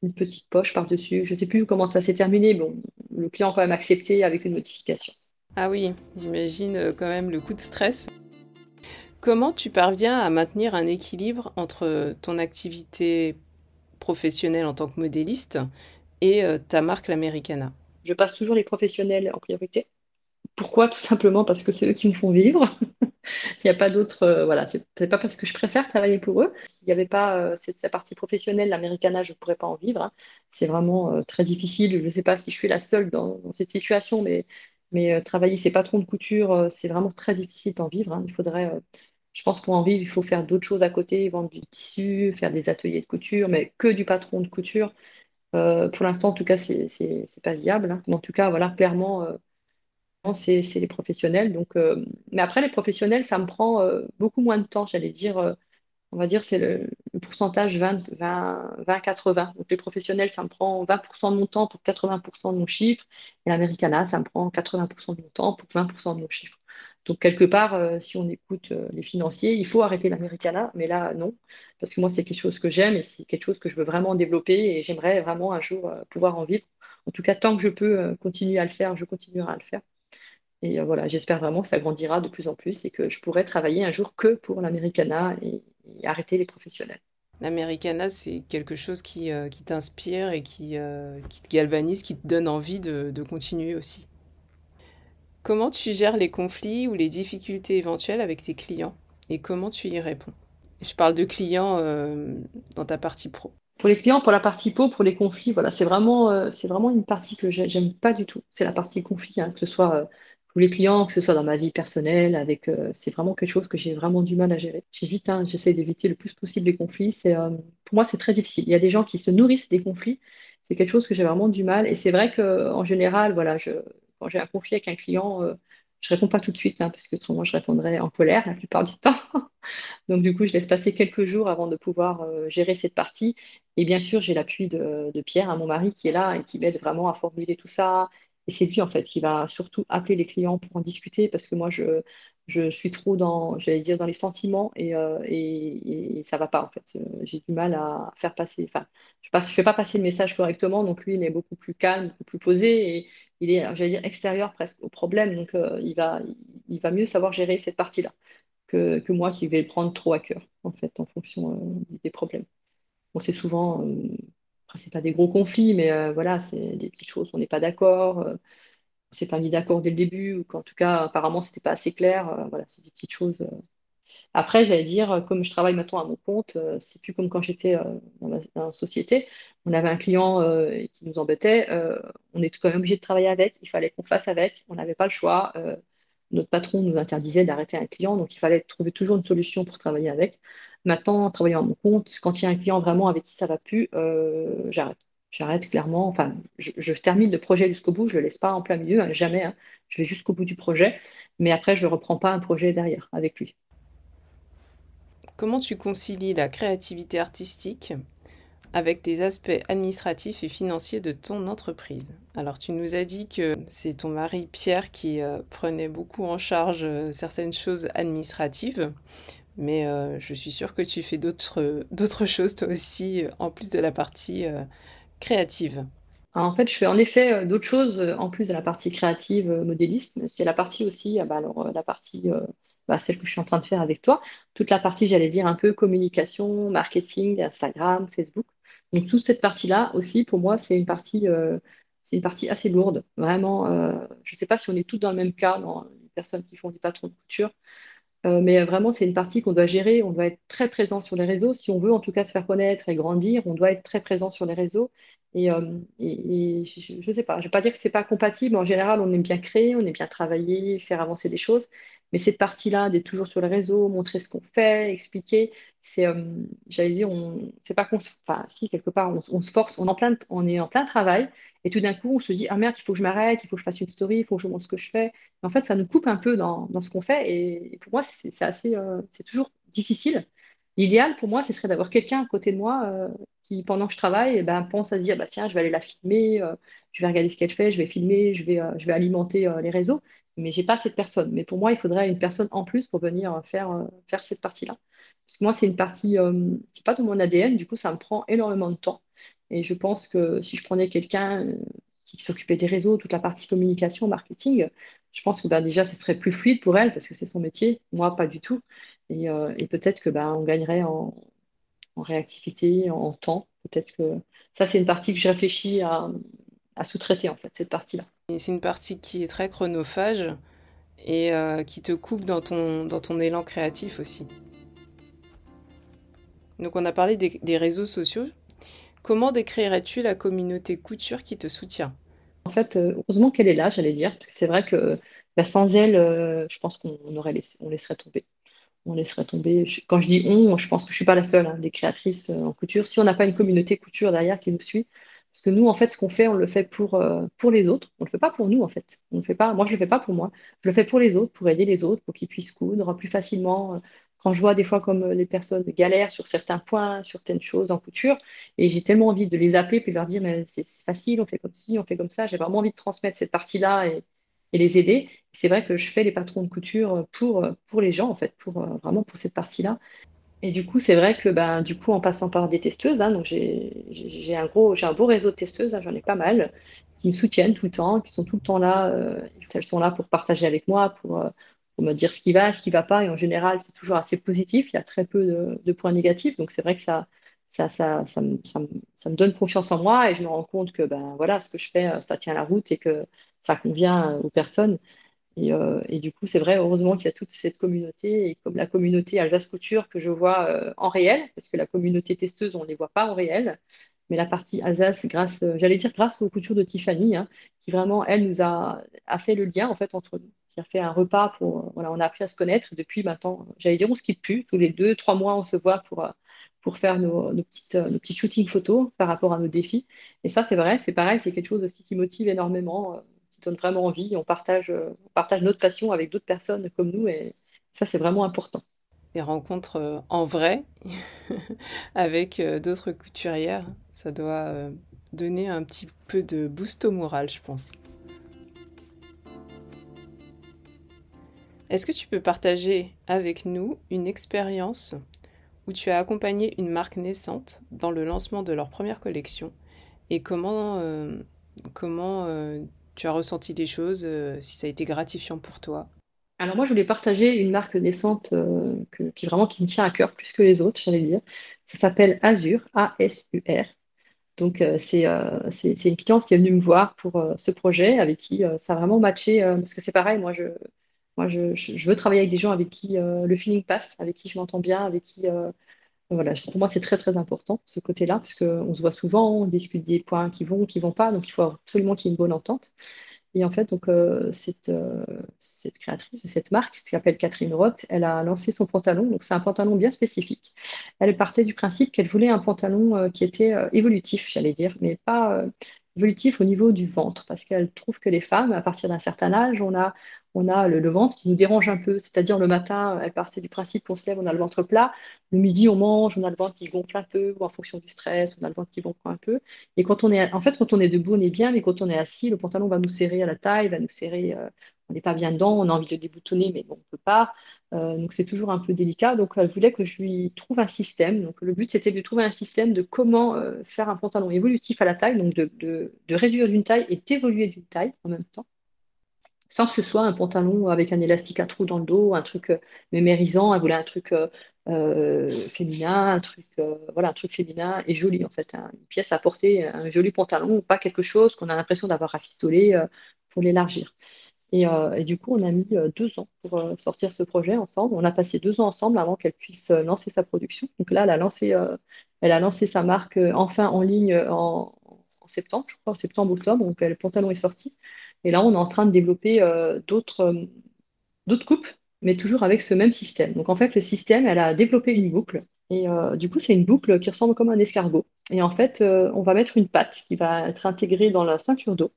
Speaker 2: une petite poche par-dessus. Je ne sais plus comment ça s'est terminé, bon, le client a quand même accepté avec une notification.
Speaker 1: Ah oui, j'imagine quand même le coup de stress. Comment tu parviens à maintenir un équilibre entre ton activité professionnelle en tant que modéliste et euh, ta marque l'Americana?
Speaker 2: Je passe toujours les professionnels en priorité. Pourquoi? Tout simplement parce que c'est eux qui me font vivre. [laughs] Il n'y a pas d'autre. Euh, voilà, c'est pas parce que je préfère travailler pour eux. S'il n'y avait pas euh, cette, partie professionnelle, l'Americana, je ne pourrais pas en vivre. Hein. C'est vraiment très difficile. Je ne sais pas si je suis la seule dans, cette situation, mais, mais travailler ses patrons de couture, c'est vraiment très difficile d'en vivre. Hein. Il faudrait je pense pour en vivre, il faut faire d'autres choses à côté, vendre du tissu, faire des ateliers de couture, mais que du patron de couture. Euh, pour l'instant, en tout cas, c'est n'est pas viable. Hein. en tout cas, voilà, clairement, euh, c'est les professionnels. Donc, euh, mais après, les professionnels, ça me prend beaucoup moins de temps, j'allais dire. on va dire c'est le, pourcentage 20-80. Donc les professionnels, ça me prend 20% de mon temps pour 80% de mon chiffre. Et l'Americana, ça me prend 80% de mon temps pour 20% de mon chiffre. Donc, quelque part, euh, si on écoute euh, les financiers, il faut arrêter l'Americana, mais là, non, parce que moi, c'est quelque chose que j'aime et c'est quelque chose que je veux vraiment développer et j'aimerais vraiment un jour euh, pouvoir en vivre. En tout cas, tant que je peux continuer à le faire, je continuerai à le faire. Et voilà, j'espère vraiment que ça grandira de plus en plus et que je pourrai travailler un jour que pour l'Americana et, arrêter les professionnels.
Speaker 1: L'Americana, c'est quelque chose qui, t'inspire et qui, te galvanise, qui te donne envie de continuer aussi. Comment tu gères les conflits ou les difficultés éventuelles avec tes clients et comment tu y réponds? Je parle de clients euh, dans ta partie pro.
Speaker 2: Pour les clients, pour la partie pro, pour les conflits, voilà, c'est vraiment, euh, vraiment une partie que j'aime pas du tout. C'est la partie conflit, hein, que ce soit euh, pour les clients, que ce soit dans ma vie personnelle, avec, c'est vraiment quelque chose que j'ai vraiment du mal à gérer. J'évite, hein, j'essaie d'éviter le plus possible les conflits. C'est, pour moi, c'est très difficile. Il y a des gens qui se nourrissent des conflits. C'est quelque chose que j'ai vraiment du mal. Et c'est vrai qu'en général, voilà, je, quand j'ai un conflit avec un client, je euh, je réponds pas tout de suite, hein, parce que autrement je répondrais en colère la plupart du [laughs] temps. Donc du coup, je laisse passer quelques jours avant de pouvoir euh, gérer cette partie. Et bien sûr, j'ai l'appui de, Pierre, hein, mon mari, qui est là et qui m'aide vraiment à formuler tout ça. Et c'est lui, en fait, qui va surtout appeler les clients pour en discuter, parce que moi, je, je suis trop dans, j'allais dire, dans les sentiments et, euh, et, ça va pas en fait. Euh, j'ai du mal à faire passer, enfin, je ne fais pas passer le message correctement, donc lui, il est beaucoup plus calme, beaucoup plus posé et il est, j'allais dire, extérieur presque au problème, donc euh, il, va, il va mieux savoir gérer cette partie-là que, moi qui vais le prendre trop à cœur en fait, en fonction des problèmes. Bon, c'est souvent, c'est pas des gros conflits, mais voilà, c'est des petites choses, on n'est pas d'accord c'est pas mis d'accord dès le début ou qu'en tout cas apparemment c'était pas assez clair. Euh, voilà, c'est des petites choses. Euh. Après, j'allais dire, comme je travaille maintenant à mon compte, euh, c'est plus comme quand j'étais dans, la, société. On avait un client qui nous embêtait, on était quand même obligé de travailler avec, il fallait qu'on fasse avec, on n'avait pas le choix. notre patron nous interdisait d'arrêter un client, donc il fallait trouver toujours une solution pour travailler avec. Maintenant, en travaillant à mon compte, quand il y a un client vraiment avec qui ça va plus, j'arrête j'arrête clairement. Enfin, je, termine le projet jusqu'au bout, je ne le laisse pas en plein milieu, hein, jamais. Hein. je vais jusqu'au bout du projet, mais après, je ne reprends pas un projet derrière avec lui.
Speaker 1: Comment tu concilies la créativité artistique avec des aspects administratifs et financiers de ton entreprise? Alors tu nous as dit que c'est ton mari Pierre qui euh, prenait beaucoup en charge euh, certaines choses administratives, mais euh, je suis sûre que tu fais d'autres choses toi aussi, en plus de la partie créative
Speaker 2: en fait, je fais en effet euh, d'autres choses euh, en plus de la partie créative, euh, modélisme. C'est la partie aussi, ah bah, la partie, bah, celle que je suis en train de faire avec toi, toute la partie, j'allais dire, un peu communication, marketing, Instagram, Facebook. Donc toute cette partie-là aussi, pour moi, c'est une partie, c'est une partie assez lourde. Vraiment, je ne sais pas si on est tous dans le même cas, dans les personnes qui font du patron de couture. Euh, mais vraiment, c'est une partie qu'on doit gérer. On doit être très présent sur les réseaux. Si on veut en tout cas se faire connaître et grandir, on doit être très présent sur les réseaux. Et, euh, je ne sais pas, je ne vais pas dire que ce n'est pas compatible. En général, on aime bien créer, on aime bien travailler, faire avancer des choses. Mais cette partie-là, d'être toujours sur les réseaux, montrer ce qu'on fait, expliquer, c'est, euh, j'allais dire, on, c'est pas qu'on, enfin, si quelque part, on, se force, on, est en plein travail, et tout d'un coup, on se dit, ah merde, il faut que je m'arrête, il faut que je fasse une story, il faut que je montre ce que je fais. en fait, ça nous coupe un peu dans, dans ce qu'on fait, et, pour moi, c'est, assez, euh, c'est toujours difficile. L'idéal pour moi, ce serait d'avoir quelqu'un à côté de moi euh, qui, pendant que je travaille, eh ben, pense à se dire, bah, tiens, je vais aller la filmer, je vais regarder ce qu'elle fait, je vais filmer, je vais, je vais alimenter les réseaux mais j'ai pas cette personne. Mais pour moi, il faudrait une personne en plus pour venir faire, euh, faire cette partie-là. Parce que moi, c'est une partie euh, qui n'est pas de mon ADN, du coup, ça me prend énormément de temps. Et je pense que si je prenais quelqu'un euh, qui s'occupait des réseaux, toute la partie communication, marketing, je pense que bah, déjà, ce serait plus fluide pour elle parce que c'est son métier, moi, pas du tout. Et, et peut-être que bah, on gagnerait en, réactivité, en temps. Peut-être que ça, c'est une partie que je réfléchis à, sous-traiter, en fait, cette partie-là.
Speaker 1: C'est une partie qui est très chronophage et euh, qui te coupe dans ton élan créatif aussi. Donc on a parlé des, réseaux sociaux. Comment décrirais-tu la communauté couture qui te soutient?
Speaker 2: En fait, euh, heureusement qu'elle est là, j'allais dire, parce que c'est vrai que bah, sans elle, euh, je pense qu'on aurait on laisserait tomber. On laisserait tomber. Quand je dis on, je pense que je ne suis pas la seule hein, des créatrices en couture. Si on n'a pas une communauté couture derrière qui nous suit, parce que nous, en fait, ce qu'on fait, on le fait pour, euh, pour les autres. On ne le fait pas pour nous, en fait. On le fait pas, moi, je ne le fais pas pour moi. Je le fais pour les autres, pour aider les autres, pour qu'ils puissent coudre plus facilement. Quand je vois des fois comme euh, les personnes galèrent sur certains points, sur certaines choses en couture, et j'ai tellement envie de les appeler puis leur dire, mais c'est facile, on fait comme ci, on fait comme ça. J'ai vraiment envie de transmettre cette partie-là et, les aider. C'est vrai que je fais les patrons de couture pour, pour les gens, en fait, pour, euh, vraiment pour cette partie-là. Et du coup, c'est vrai que ben, du coup, en passant par des testeuses, hein, donc j'ai un gros, j'ai un beau réseau de testeuses, hein, j'en ai pas mal, qui me soutiennent tout le temps, qui sont tout le temps là. Euh, elles sont là pour partager avec moi, pour, euh, pour, me dire ce qui va, ce qui va pas. Et en général, c'est toujours assez positif. Il y a très peu de, points négatifs. Donc c'est vrai que ça, ça, ça, ça, me, ça, me, donne confiance en moi et je me rends compte que ben voilà, ce que je fais, ça tient la route et que ça convient aux personnes. Euh, et, du coup, c'est vrai, heureusement qu'il y a toute cette communauté, et comme la communauté Alsace Couture que je vois euh, en réel, parce que la communauté testeuse, on ne les voit pas en réel, mais la partie Alsace, grâce, euh, j'allais dire grâce aux coutures de Tiffany, hein, qui vraiment, elle, nous a, a, fait le lien en fait entre nous, qui a fait un repas pour, voilà, on a appris à se connaître, depuis maintenant, j'allais dire, on se quitte plus, tous les deux, trois mois, on se voit pour, pour faire nos, nos, petites, nos petits shootings photos par rapport à nos défis. Et ça, c'est vrai, c'est pareil, c'est quelque chose aussi qui motive énormément donne vraiment envie. On partage, on partage notre passion avec d'autres personnes comme nous et ça, c'est vraiment important.
Speaker 1: Les rencontres euh, en vrai [laughs] avec euh, d'autres couturières, ça doit euh, donner un petit peu de boost au moral, je pense. Est-ce que tu peux partager avec nous une expérience où tu as accompagné une marque naissante dans le lancement de leur première collection et comment, euh, comment euh, tu as ressenti des choses, euh, si ça a été gratifiant pour toi?
Speaker 2: Alors moi, je voulais partager une marque naissante qui vraiment qui me tient à cœur plus que les autres, j'allais dire. Ça s'appelle Azur, A-S-U-R. Donc, c'est une cliente qui est venue me voir pour ce projet avec qui ça a vraiment matché. parce que c'est pareil, moi, je, moi je, veux travailler avec des gens avec qui le feeling passe, avec qui je m'entends bien, avec qui voilà, pour moi, c'est très très important ce côté-là, parce qu'on se voit souvent, on discute des points qui vont, qui vont pas, donc il faut absolument qu'il y ait une bonne entente. Et en fait, donc, euh, cette, euh, cette, créatrice de cette marque, qui s'appelle Catherine Roth, elle a lancé son pantalon. Donc, c'est un pantalon bien spécifique. Elle partait du principe qu'elle voulait un pantalon euh, qui était évolutif, j'allais dire, mais pas évolutif au niveau du ventre, parce qu'elle trouve que les femmes, à partir d'un certain âge, on a, on a le, ventre qui nous dérange un peu. C'est-à-dire le matin, elle partait du principe qu'on se lève, on a le ventre plat. Le midi, on mange, on a le ventre qui gonfle un peu, ou en fonction du stress, on a le ventre qui gonfle un peu. Et quand on est, en fait, quand on est debout, on est bien, mais quand on est assis, le pantalon va nous serrer à la taille, va nous serrer, euh, on n'est pas bien dedans, on a envie de déboutonner, mais bon, on ne peut pas. Euh, donc c'est toujours un peu délicat. Donc elle voulait que je lui trouve un système. Donc le but c'était de trouver un système de comment euh, faire un pantalon évolutif à la taille, donc de, de réduire d'une taille et d'évoluer d'une taille en même temps sans que ce soit un pantalon avec un élastique à trous dans le dos, un truc euh, mémérisant. Elle voulait un truc euh, euh, féminin, un truc, voilà, un truc féminin et joli en fait. Hein. Une pièce à porter, un joli pantalon, pas quelque chose qu'on a l'impression d'avoir rafistolé pour l'élargir. Et, du coup, on a mis deux ans pour sortir ce projet ensemble. On a passé deux ans ensemble avant qu'elle puisse lancer sa production. Donc là, elle a lancé, elle a lancé sa marque enfin en ligne en, en septembre, je crois, en septembre-octobre. Donc le pantalon est sorti. Et là, on est en train de développer euh, d'autres euh, d'autres coupes, mais toujours avec ce même système. Donc en fait, le système, elle a développé une boucle. Et euh, du coup, c'est une boucle qui ressemble comme un escargot. Et en fait, on va mettre une patte qui va être intégrée dans la ceinture d'eau.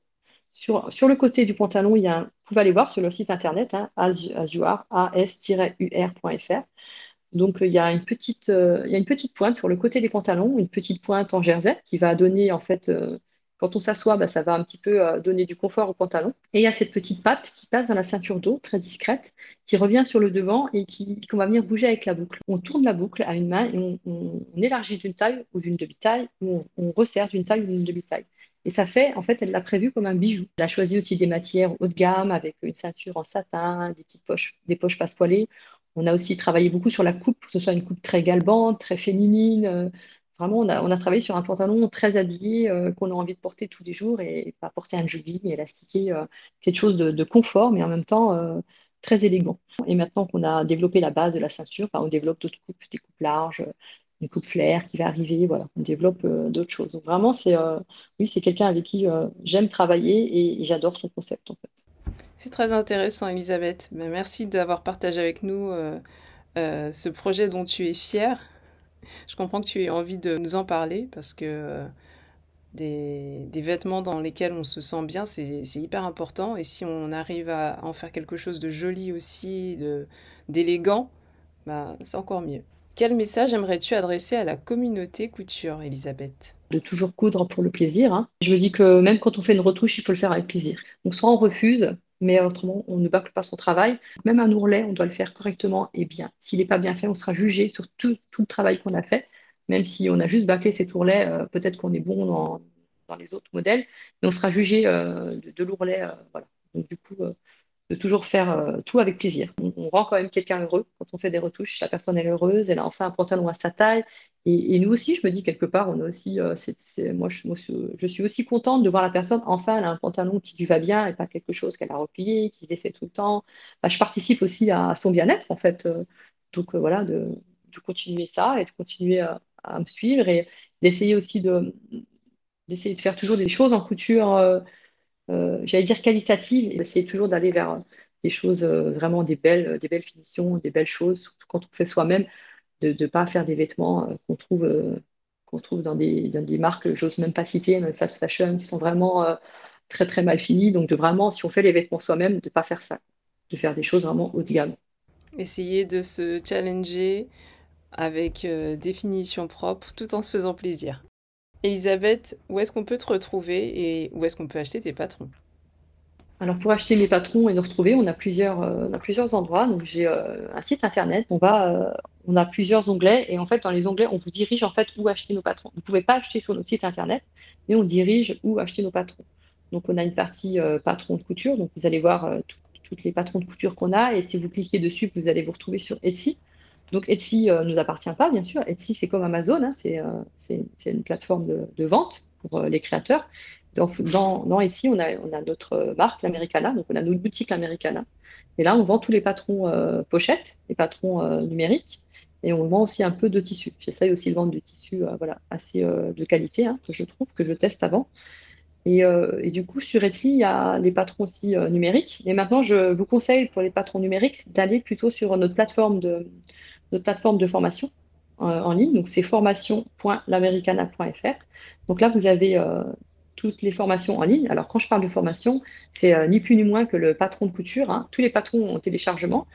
Speaker 2: Sur, sur, le côté du pantalon, il y a vous pouvez aller voir sur le site internet, hein, as-ur.fr. Donc, il y, a une petite, il y a une petite pointe sur le côté des pantalons, une petite pointe en jersey qui va donner en fait quand on s'assoit, bah, ça va un petit peu euh, donner du confort au pantalon. Et il y a cette petite patte qui passe dans la ceinture d'eau, très discrète, qui revient sur le devant et qui qu'on va venir bouger avec la boucle. On tourne la boucle à une main et on, élargit d'une taille ou d'une demi-taille, ou on, resserre d'une taille ou d'une demi-taille. Et ça fait, en fait, elle l'a prévu comme un bijou. Elle a choisi aussi des matières haut de gamme avec une ceinture en satin, des petites poches, des poches passe-poilées. On a aussi travaillé beaucoup sur la coupe, que ce soit une coupe très galbante, très féminine, euh, Vraiment, on a, travaillé sur un pantalon très habillé euh, qu'on a envie de porter tous les jours et pas porter un jogging élastiqué, euh, quelque chose de, confort, mais en même temps euh, très élégant. Et maintenant qu'on a développé la base de la ceinture, bah, on développe d'autres coupes, des coupes larges, une coupe flair qui va arriver, voilà, on développe d'autres choses. Donc vraiment, c'est oui, c'est quelqu'un avec qui j'aime travailler et, j'adore son concept en fait.
Speaker 1: C'est très intéressant, Elisabeth. Ben, merci d'avoir partagé avec nous ce projet dont tu es fière je comprends que tu aies envie de nous en parler parce que euh, des, vêtements dans lesquels on se sent bien, c'est hyper important. Et si on arrive à en faire quelque chose de joli aussi, d'élégant, bah, c'est encore mieux. Quel message aimerais-tu adresser à la communauté couture, Elisabeth?
Speaker 2: De toujours coudre pour le plaisir. Hein. Je me dis que même quand on fait une retouche, il faut le faire avec plaisir. Donc soit on refuse, mais autrement, on ne bâcle pas son travail. Même un ourlet, on doit le faire correctement et bien. S'il n'est pas bien fait, on sera jugé sur tout, le travail qu'on a fait. Même si on a juste bâclé cet ourlet, euh, peut-être qu'on est bon dans, les autres modèles, mais on sera jugé euh, de, l'ourlet. Euh, du coup, de toujours faire euh, tout avec plaisir. On, rend quand même quelqu'un heureux quand on fait des retouches. La personne est heureuse, elle a enfin un pantalon à sa taille. Et, nous aussi, je me dis quelque part, on a aussi, euh, moi, je, suis aussi contente de voir la personne enfin, elle a un pantalon qui lui va bien et pas quelque chose qu'elle a replié, qui se défait tout le temps. je participe aussi à, son bien-être en fait. Euh, donc voilà, de, continuer ça et de continuer à, me suivre et d'essayer aussi de faire toujours des choses en couture j'allais dire qualitative, et essayer toujours d'aller vers des choses euh, vraiment des belles, des belles finitions, des belles choses, surtout quand on fait soi-même, de ne pas faire des vêtements euh, qu'on trouve, qu'on trouve dans des, dans des marques, j'ose même pas citer, dans le fast fashion, qui sont vraiment très très mal finis. Donc de vraiment, si on fait les vêtements soi-même, de ne pas faire ça, de faire des choses vraiment haut de gamme.
Speaker 1: Essayer de se challenger avec des finitions propres tout en se faisant plaisir. Elisabeth, où est-ce qu'on peut te retrouver et où est-ce qu'on peut acheter tes patrons?
Speaker 2: Alors pour acheter mes patrons et nous retrouver, on a plusieurs, euh, on a plusieurs endroits. Donc j'ai euh, un site internet. On va, euh, on a plusieurs onglets et en fait dans les onglets, on vous dirige en fait où acheter nos patrons. Vous ne pouvez pas acheter sur notre site internet, mais on dirige où acheter nos patrons. Donc on a une partie patron de couture. Donc vous allez voir toutes les patrons de couture qu'on a et si vous cliquez dessus, vous allez vous retrouver sur Etsy. Donc Etsy ne nous appartient pas bien sûr. Etsy c'est comme Amazon, hein. c'est une plateforme de, vente pour les créateurs dans, dans, ici, on a, on a notre marque, l'Americana, donc on a notre boutique l'Americana. Et là, on vend tous les patrons euh, pochettes, les patrons euh, numériques, et on vend aussi un peu de tissu. J'essaye aussi de vendre du tissu euh, voilà, assez de qualité, hein, que je trouve, que je teste avant. Et, du coup, sur Etsy, il y a les patrons aussi numériques. Et maintenant, je vous conseille pour les patrons numériques d'aller plutôt sur notre plateforme de, notre plateforme de formation en ligne. Donc, c'est formation.l'americana.fr. Donc là, vous avez toutes les formations en ligne. Alors, quand je parle de formation, c'est euh, ni plus ni moins que le patron de couture. Hein. Tous les patrons ont téléchargement,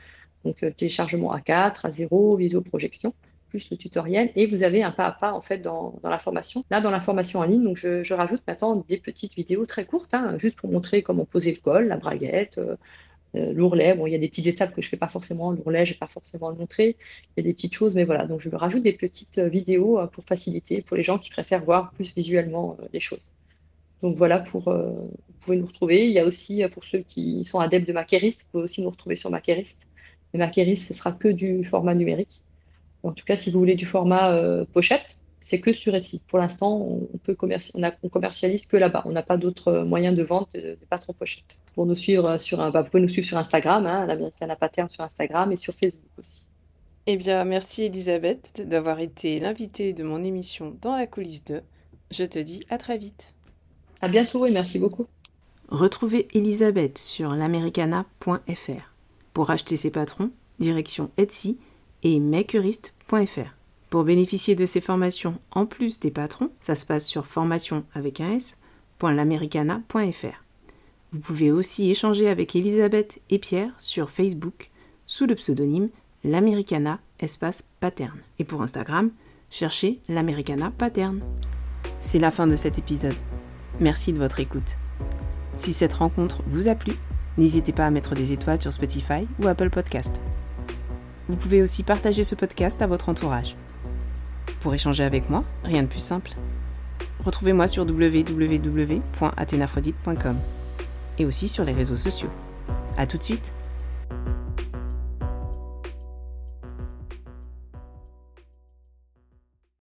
Speaker 2: donc euh, téléchargement A4, A0, visio-projection, plus le tutoriel. Et vous avez un pas à pas, en fait, dans, la formation. Là, dans la formation en ligne, donc je, rajoute maintenant des petites vidéos très courtes, hein, juste pour montrer comment poser le col, la braguette, euh, l'ourlet. Bon, il y a des petites étapes que je ne fais pas forcément. L'ourlet, je ne vais pas forcément le montrer. Il y a des petites choses, mais voilà. Donc, je rajoute des petites vidéos pour faciliter, pour les gens qui préfèrent voir plus visuellement les choses. Donc voilà, pour, euh, vous pouvez nous retrouver. Il y a aussi, euh, pour ceux qui sont adeptes de Maquerist, vous pouvez aussi nous retrouver sur Maquerist. Mais Maquerist, ce sera que du format numérique. En tout cas, si vous voulez du format euh, pochette, c'est que sur Etsy. Pour l'instant, on, peut commercialise que là-bas. On n'a pas d'autres moyens de vente de, pas trop pochettes. Pour nous suivre sur un, bah, vous pouvez nous suivre sur Instagram, hein, l'American Pattern sur Instagram et sur Facebook aussi.
Speaker 1: Eh bien, merci Elisabeth d'avoir été l'invitée de mon émission dans la coulisse 2. Je te dis à très vite.
Speaker 2: À bientôt et merci beaucoup.
Speaker 1: Retrouvez Elisabeth sur l'americana.fr. Pour acheter ses patrons, direction Etsy et makerist.fr. Pour bénéficier de ces formations en plus des patrons, ça se passe sur formation avec un s.l'americana.fr. Vous pouvez aussi échanger avec Elisabeth et Pierre sur Facebook sous le pseudonyme l'Americana espace pattern. Et pour Instagram, cherchez l'Americana pattern. C'est la fin de cet épisode. Merci de votre écoute. Si cette rencontre vous a plu, n'hésitez pas à mettre des étoiles sur Spotify ou Apple Podcast. Vous pouvez aussi partager ce podcast à votre entourage. Pour échanger avec moi, rien de plus simple. Retrouvez-moi sur www.athénaphrodite.com et aussi sur les réseaux sociaux. A tout de suite